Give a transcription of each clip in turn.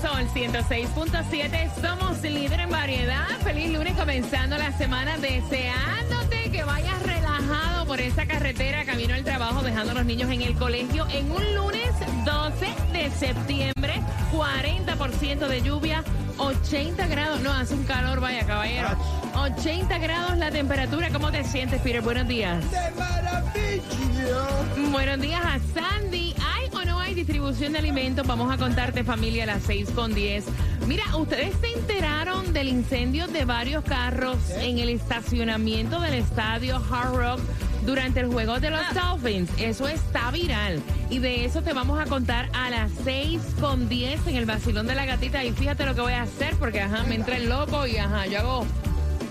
Sol 106.7 somos líder en variedad. Feliz lunes comenzando la semana deseándote que vayas relajado por esa carretera camino al trabajo dejando a los niños en el colegio en un lunes 12 de septiembre. 40% de lluvia, 80 grados. No, hace un calor, vaya caballero. 80 grados la temperatura. ¿Cómo te sientes, Peter? Buenos días. Buenos días a Sandy. Distribución de alimentos? Vamos a contarte familia a las 6 con 10. Mira, ustedes se enteraron del incendio de varios carros en el estacionamiento del estadio Hard Rock durante el juego de los Dolphins. Eso está viral. Y de eso te vamos a contar a las 6 con 10 en el vacilón de la gatita. Y fíjate lo que voy a hacer porque, ajá, me entra el loco y, ajá, yo hago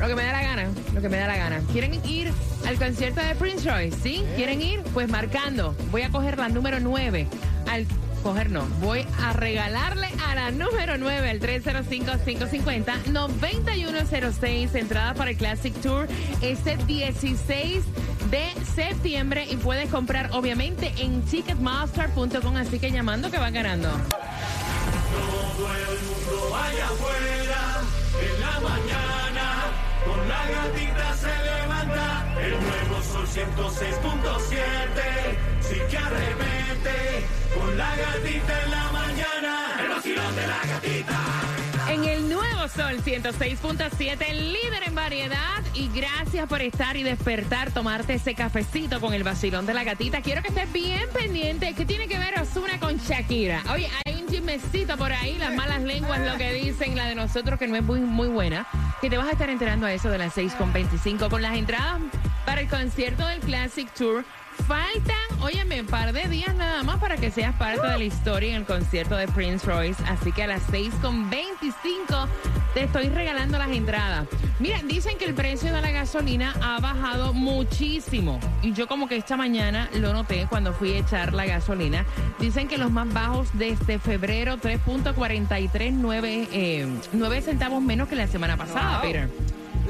lo que me da la gana, lo que me da la gana. ¿Quieren ir al concierto de Prince Royce? ¿Sí? ¿Quieren ir? Pues marcando. Voy a coger la número 9. Al coger no, voy a regalarle a la número 9, el 305-550-9106, entrada para el Classic Tour este 16 de septiembre y puedes comprar obviamente en ticketmaster.com, así que llamando que van ganando. Todo el mundo vaya afuera en la mañana. Con la gatita se levanta el nuevo sol 106.7. Sí que arremete En el nuevo Sol 106.7, líder en variedad. Y gracias por estar y despertar, tomarte ese cafecito con el vacilón de la gatita. Quiero que estés bien pendiente. ¿Qué tiene que ver Osuna con Shakira? Oye, hay un chismecito por ahí, las malas lenguas, lo que dicen, la de nosotros, que no es muy, muy buena. Que te vas a estar enterando a eso de las 6.25 con las entradas para el concierto del Classic Tour. Faltan, par de días nada más para que seas parte de la historia en el concierto de Prince Royce. Así que a las 6.25 te estoy regalando las entradas. Mira, dicen que el precio de la gasolina ha bajado muchísimo. Y yo como que esta mañana lo noté cuando fui a echar la gasolina. Dicen que los más bajos desde febrero 3.43, 9, eh, 9 centavos menos que la semana pasada, Wow. Peter.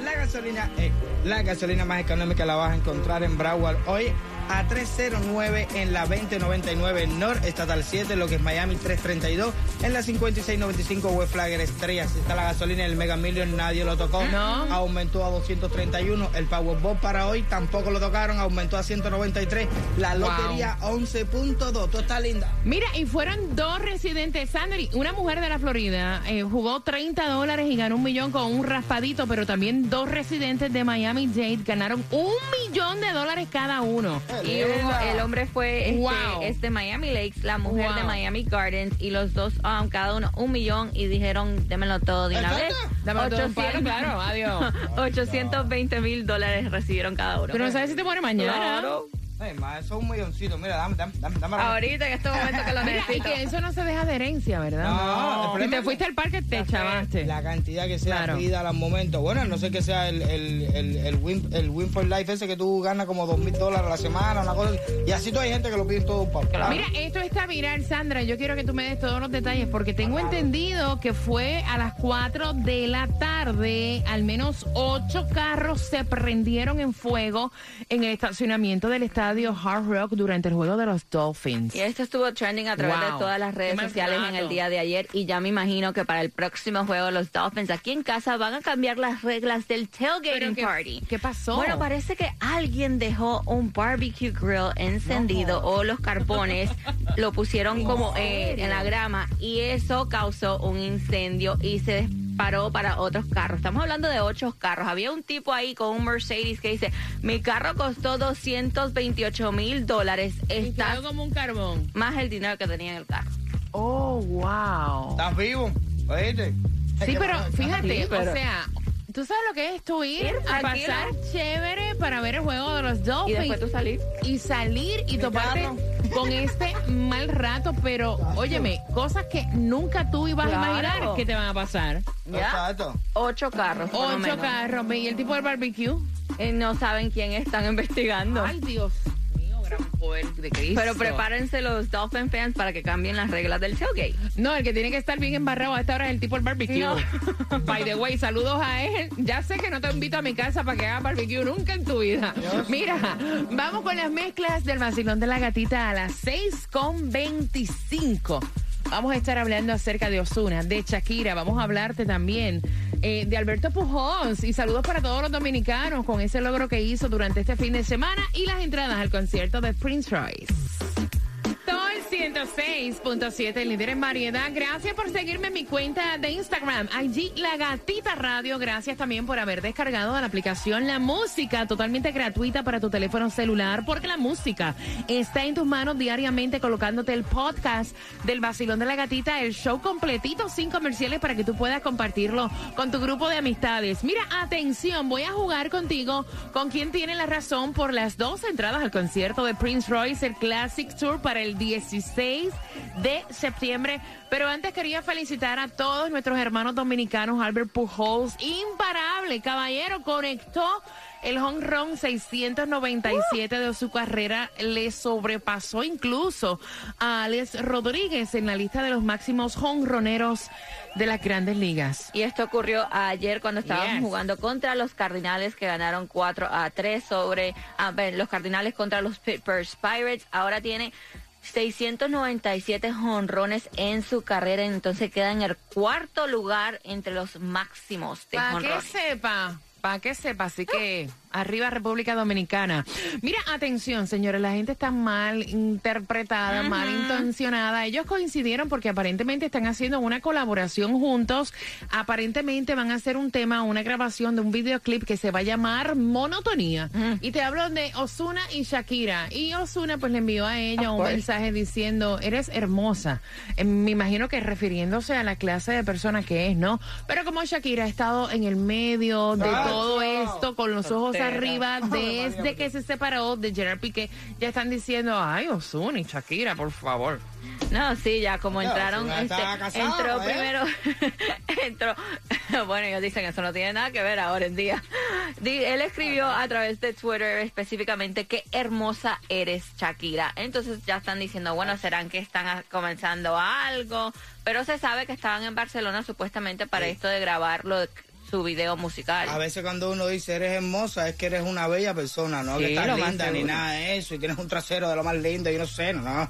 La gasolina, eh, la gasolina más económica la vas a encontrar en Broward hoy a 309 en la 2099 North Estatal 7, lo que es Miami 332 en la 5695 West Flagger Estrellas. Está la gasolina el Mega Million, nadie lo tocó. No. Aumentó a 231. El Powerball para hoy tampoco lo tocaron, aumentó a 193. La Wow. lotería 11.2. Todo está linda. Mira, y fueron dos residentes. Sandri, una mujer de la Florida, eh, jugó 30 dólares y ganó un millón con un raspadito, pero también dos residentes de Miami-Dade ganaron un millón de dólares cada uno. Y el hombre fue este, Wow. es de Miami Lakes, la mujer de. Miami Gardens, y los dos, um, cada uno un millón, y dijeron, démelo todo de una vez. Exacto. Dame todo un palo, claro, adiós. 820 mil dólares recibieron cada uno. Pero no sabes si te muere mañana. Claro. Ay, ma, eso es un milloncito. Mira, dame, dame, dame. dame Ahorita en este momento que lo Mira, y necesito. que eso no se deja de herencia, ¿verdad? No, el Si te fuiste al parque, te chavaste. La cantidad que sea Claro. pida al momento. Bueno, no sé que sea el, el, el, el, win, el win for life ese que tú ganas como dos mil dólares a la semana, una cosa. así. Y así tú hay gente que lo pide todo un pavo. Mira, esto está viral, Sandra. Yo quiero que tú me des todos los detalles porque tengo entendido que fue a las 4 de la tarde. Al menos ocho carros se prendieron en fuego en el estacionamiento del estadio Hard Rock durante el juego de los Dolphins. Y esto estuvo trending a través Wow. de todas las redes sociales en el día de ayer y ya me imagino que para el próximo juego de los Dolphins aquí en casa van a cambiar las reglas del tailgating ¿qué- party. qué pasó? Bueno, parece que alguien dejó un barbecue grill encendido o los carbones lo pusieron como eh, en la grama y eso causó un incendio y se disparó para otros carros. Estamos hablando de ocho carros. Había un tipo ahí con un Mercedes que dice, mi carro costó 228 mil dólares. Y Está como un carbón. más el dinero que tenía en el carro. Oh, wow. ¿Estás vivo? ¿Oíste? Sí, pero fíjate, Sí, pero- o sea, ¿tú sabes lo que es tú ir, Ir a pasar chévere para ver el juego de los Y Dolphins? después tú salir. y salir y toparte carro. Con este mal rato, pero óyeme, cosas que nunca tú ibas Claro. a imaginar que te van a pasar. ¿Ya? Exacto. Ocho carros. por lo Ocho menos. carros, ve, y el tipo del barbecue. Eh, no saben quién están investigando. Ay, Dios poder de Cristo. Pero prepárense los Dolphin fans para que cambien las reglas del tailgate. No, el que tiene que estar bien embarrado a esta hora es el tipo del barbecue. No. By the way, saludos a él. Ya sé que no te invito a mi casa para que hagas barbecue nunca en tu vida. Mira, vamos con las mezclas del vacilón de la gatita a las 6 con 25. Vamos a estar hablando acerca de Osuna, de Shakira. Vamos a hablarte también eh, de Alberto Pujols. Y saludos para todos los dominicanos con ese logro que hizo durante este fin de semana y las entradas al concierto de Prince Royce. Sol 106.7, el líder en variedad. Gracias por seguirme en mi cuenta de Instagram, allí La Gatita Radio. Gracias también por haber descargado la aplicación La Música, totalmente gratuita para tu teléfono celular, porque la música está en tus manos diariamente colocándote el podcast del Vacilón de la Gatita, el show completito sin comerciales para que tú puedas compartirlo con tu grupo de amistades. Mira, atención, voy a jugar contigo con quien tiene la razón por las dos entradas al concierto de Prince Royce, el Classic Tour para el 16 de septiembre. Pero antes quería felicitar a todos nuestros hermanos dominicanos, Albert Pujols, imparable, caballero, conectó el home run 697 de su carrera, le sobrepasó incluso a Alex Rodríguez en la lista de los máximos honroneros de las grandes ligas. Y esto ocurrió ayer cuando estábamos Yes. jugando contra los Cardinales que ganaron 4 a 3 sobre a ver, los Cardinales contra los Pittsburgh Pirates. Ahora tiene 697 jonrones en su carrera, entonces queda en el cuarto lugar entre los máximos de Para que jonrones. sepa, para que sepa, así que arriba República Dominicana. Mira, atención, señores, la gente está mal interpretada, mal intencionada. Ellos coincidieron porque aparentemente están haciendo una colaboración juntos. Aparentemente van a hacer un tema, una grabación de un videoclip que se va a llamar Monotonía. Y te hablo de Osuna y Shakira. Y Osuna pues le envió a ella Of un course. mensaje diciendo, eres hermosa. Eh, me imagino que refiriéndose a la clase de persona que es, ¿no? Pero como Shakira ha estado en el medio de Ah, todo esto, con los ojos Soltera. arriba, desde que se separó de Gerard Piqué, ya están diciendo, ay, Osuna y Shakira, por favor. No, sí, ya como Ya, entraron, este, casado, entró ¿eh? primero, entró, bueno, ellos dicen que eso no tiene nada que ver ahora en día. Él escribió a través de Twitter específicamente qué hermosa eres, Shakira. Entonces ya están diciendo, bueno, serán que están comenzando algo, pero se sabe que estaban en Barcelona supuestamente para Sí. esto de grabar lo de- su video musical. A veces cuando uno dice eres hermosa es que eres una bella persona, no Sí, que estás linda ni nada de eso y tienes un trasero de lo más lindo y no sé, no.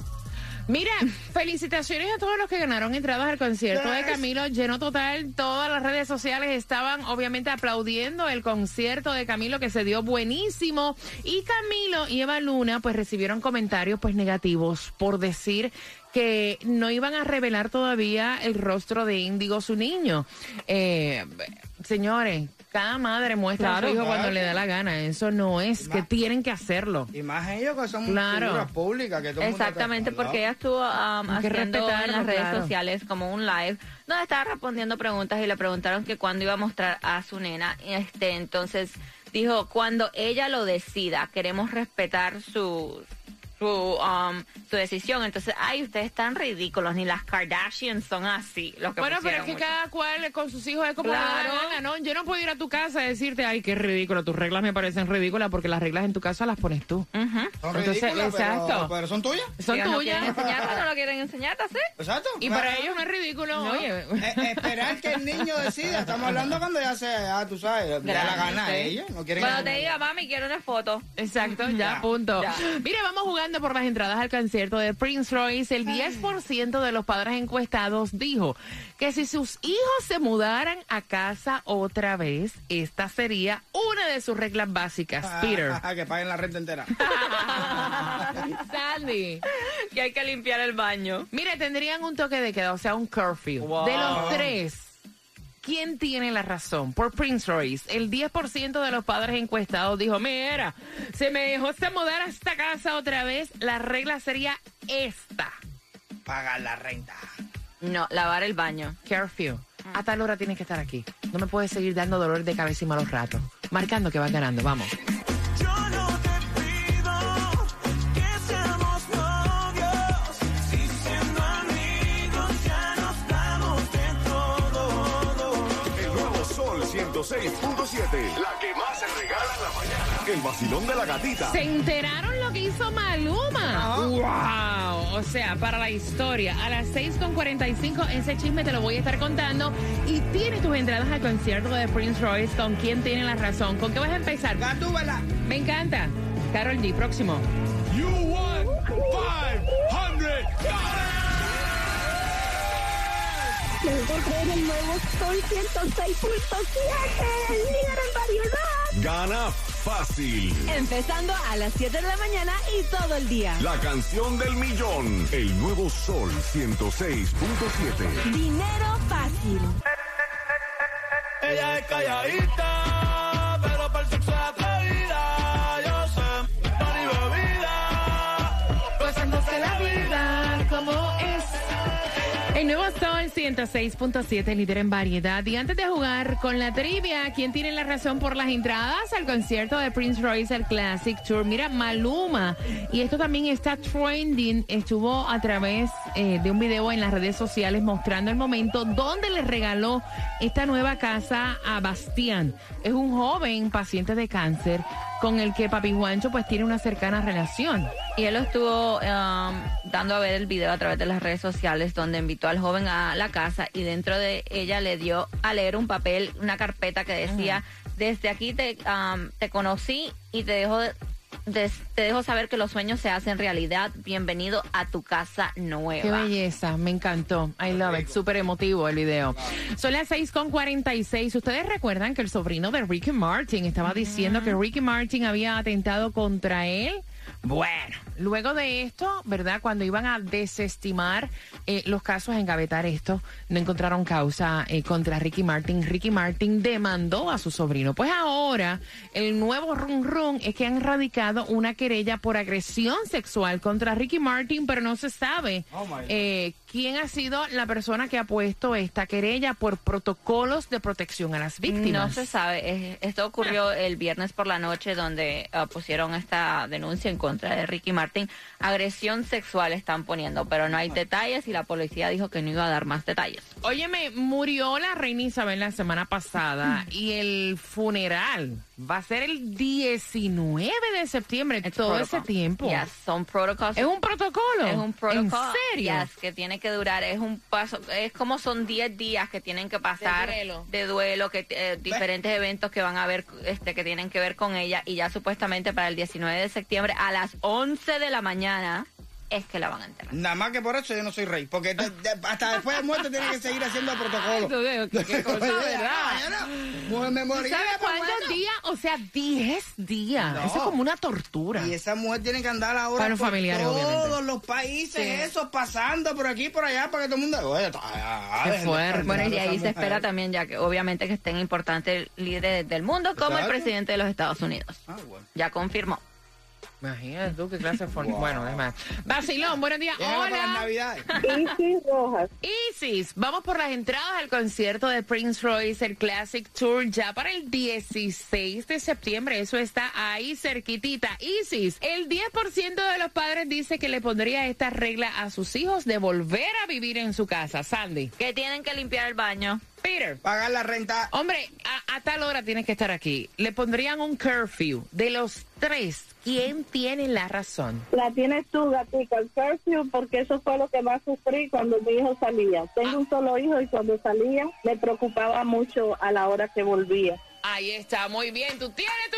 Mira, felicitaciones a todos los que ganaron entradas al concierto de. Camilo. Lleno total, todas las redes sociales estaban obviamente aplaudiendo el concierto de Camilo que se dio buenísimo. Y Camilo y Eva Luna pues recibieron comentarios pues negativos por decir que no iban a revelar todavía el rostro de Índigo, su niño. Eh, señores, cada madre muestra a su hijo claro. cuando le da la gana. Eso no es que tienen que hacerlo. Y más ellos que son Claro. figuras públicas que todo mundo Exactamente, porque ella estuvo um, haciendo en las redes claro. sociales como un live donde estaba respondiendo preguntas y le preguntaron que cuándo iba a mostrar a su nena. Este, entonces dijo, cuando ella lo decida, queremos respetar su su, um, su decisión. Entonces, ay, ustedes están ridículos, ni las Kardashians son así. Los que Bueno, pero es que mucho. cada cual con sus hijos es como da la Claro. gana, ¿no? Yo no puedo ir a tu casa y decirte, ay, qué ridículo, tus reglas me parecen ridículas porque las reglas en tu casa las pones tú. Ujú. Son Entonces, pero- exacto. Pero, son tuyas. Son ellos no tuyas. quieren enseñarte, no lo quieren enseñarte, ¿sí? Exacto. Y para ellos no es ridículo, No. oye. eh, esperar que el niño decida. Estamos hablando cuando ya sea, ah, tú sabes, le da la gana a sí. ella. No quieren Cuando te diga, mami, quiero una foto. Exacto, ya, Ya, punto. ya. Mire, vamos por las entradas al concierto de Prince Royce. El 10% de los padres encuestados dijo que si sus hijos se mudaran a casa otra vez, esta sería una de sus reglas básicas. Peter. que paguen la renta entera. Sandy. que hay que limpiar el baño. Mire, tendrían un toque de queda, o sea, un curfew. Wow. De los tres, ¿quién tiene la razón? Por Prince Royce, el 10% de los padres encuestados dijo, mira, se me dejó se mudar a esta casa otra vez, la regla sería esta. Pagar la renta. No, lavar el baño. Curfew. A tal hora tienes que estar aquí. No me puedes seguir dando dolor de cabeza y malos ratos. Marcando que vas ganando, vamos. 106.7. La que más se regala en la mañana. El vacilón de la gatita. ¿Se enteraron lo que hizo Maluma? ¡Wow! O sea, para la historia, a las 6.45 ese chisme te lo voy a estar contando. Y tienes tus entradas al concierto de Prince Royce. ¿Con quién tiene la razón? ¿Con qué vas a empezar? Gatúbala. Me encanta. Carol G, próximo. El nuevo Sol 106.7, el líder en variedad. Gana fácil. Empezando a las 7 de la mañana y todo el día. La canción del millón. El nuevo Sol 106.7. Dinero fácil. Ella es calladita, El nuevo Sol 106.7, líder en variedad. Y antes de jugar con la trivia, ¿quién tiene la razón por las entradas al concierto de Prince Royce, el Classic Tour? Mira, Maluma. Y esto también está trending. Estuvo a través eh, de un video en las redes sociales mostrando el momento donde le regaló esta nueva casa a Bastián. Es un joven paciente de cáncer con el que Papi Juancho pues tiene una cercana relación. Y él lo estuvo um, dando a ver el video a través de las redes sociales donde invitó al joven a la casa y dentro de ella le dio a leer un papel, una carpeta que decía, desde aquí te, um, te conocí y te dejo, te dejo saber que los sueños se hacen realidad. Bienvenido a tu casa nueva. Qué belleza, me encantó. I love it. Súper emotivo el video. Son las 6.46. Ustedes recuerdan que el sobrino de Ricky Martin estaba diciendo que Ricky Martin había atentado contra él. Bueno, luego de esto, ¿verdad? Cuando iban a desestimar eh, los casos, a engavetar esto, no encontraron causa eh, contra Ricky Martin. Ricky Martin demandó a su sobrino. Pues ahora, el nuevo run run es que han radicado una querella por agresión sexual contra Ricky Martin, pero no se sabe Oh, eh, quién ha sido la persona que ha puesto esta querella por protocolos de protección a las víctimas. No se sabe. Es- Esto ocurrió el viernes por la noche donde ah, pusieron esta denuncia en contra de Ricky Martin. Agresión sexual están poniendo, pero no hay detalles y la policía dijo que no iba a dar más detalles. Óyeme, murió la reina Isabel la semana pasada y el funeral va a ser el 19 de septiembre, It's todo protocol. ese tiempo. Yes, son protocolos. Es un protocolo. Es un protocolo. ¿En serio? Yes, que tiene que durar. Es un paso. Es como son 10 días que tienen que pasar De duelo. de duelo, que eh, diferentes eventos que van a ver, este, que tienen que ver con ella. Y ya supuestamente para el 19 de septiembre a las 11 de la mañana es que la van a enterrar. Nada más que por eso yo no soy rey. Porque de- de- hasta después de muerte tiene que seguir haciendo el protocolo. Qué- qué cosa, ¿verdad? Mujer me morí. ¿Sabes pues cuántos días? O sea, 10 días. No. Eso es como una tortura. Y esa mujer tiene que andar ahora Para los por familiares, todos obviamente. los países, Sí. esos, pasando por aquí y por allá para que todo el mundo... Oye, Qué fuerte. Bueno, y ahí se mujer. espera también ya que obviamente que estén importantes líderes del mundo como el presidente de los Estados Unidos. Ah, bueno. Ya confirmó. Imagínate tú qué clase de forma. Bueno, además. Vacilón, buenos días. Hola. Isis Rojas. Isis, vamos por las entradas al concierto de Prince Royce, el Classic Tour, ya para el 16 de septiembre. Eso está ahí cerquitita. Isis, el 10% de los padres dice que le pondría esta regla a sus hijos de volver a vivir en su casa. Sandy. Que tienen que limpiar el baño. Peter. Pagar la renta. Hombre, a, a tal hora tienes que estar aquí. Le pondrían un curfew. De los tres, ¿quién tiene la razón? La tienes tú, gatica, el curfew, porque eso fue lo que más sufrí cuando mi hijo salía. Tengo un solo hijo y cuando salía me preocupaba mucho a la hora que volvía. Ahí está, muy bien. Tú tienes tu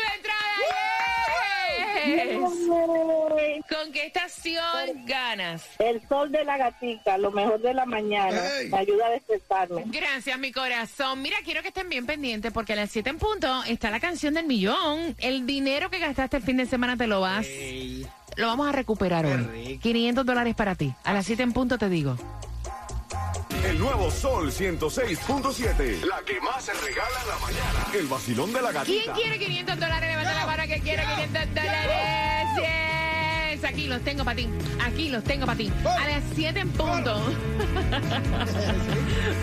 ¿Con qué estación ganas? El sol de la gatica, lo mejor de la mañana, Hey. me ayuda a despertarme. Gracias, mi corazón. Mira, quiero que estén bien pendientes porque a las 7 en punto está la canción del millón. El dinero que gastaste el fin de semana te lo vas. Lo vamos a recuperar Qué hoy. rico. 500 dólares para ti. A las 7 en punto te digo. El nuevo Sol 106.7. La que más se regala en la mañana. El vacilón de la ¿Quién gatita. quiere 500 dólares? Levanta la mano que quiere 500 dólares. Yes. Aquí los tengo para ti. Aquí los tengo para ti. A las 7 en punto.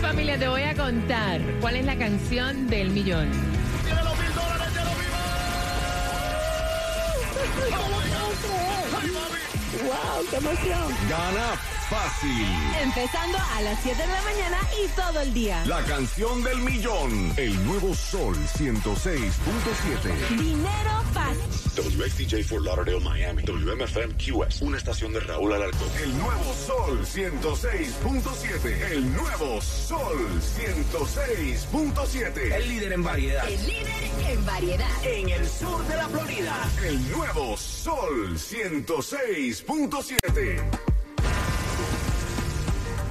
Familia, te voy a contar cuál es la canción del millón. ¡Tiene los mil dólares, ya lo! ¡Wow, qué emoción! Gana fácil. Empezando a las 7 de la mañana y todo el día. La canción del millón. El nuevo Sol 106.7. Dinero fácil. WXTJ for Lauderdale, Miami. WMFM QS. Una estación de Raúl Alarcón. El nuevo Sol 106.7. El nuevo Sol 106.7. El líder en variedad. El líder en variedad. En el sur de la Florida. El nuevo Sol 106.7.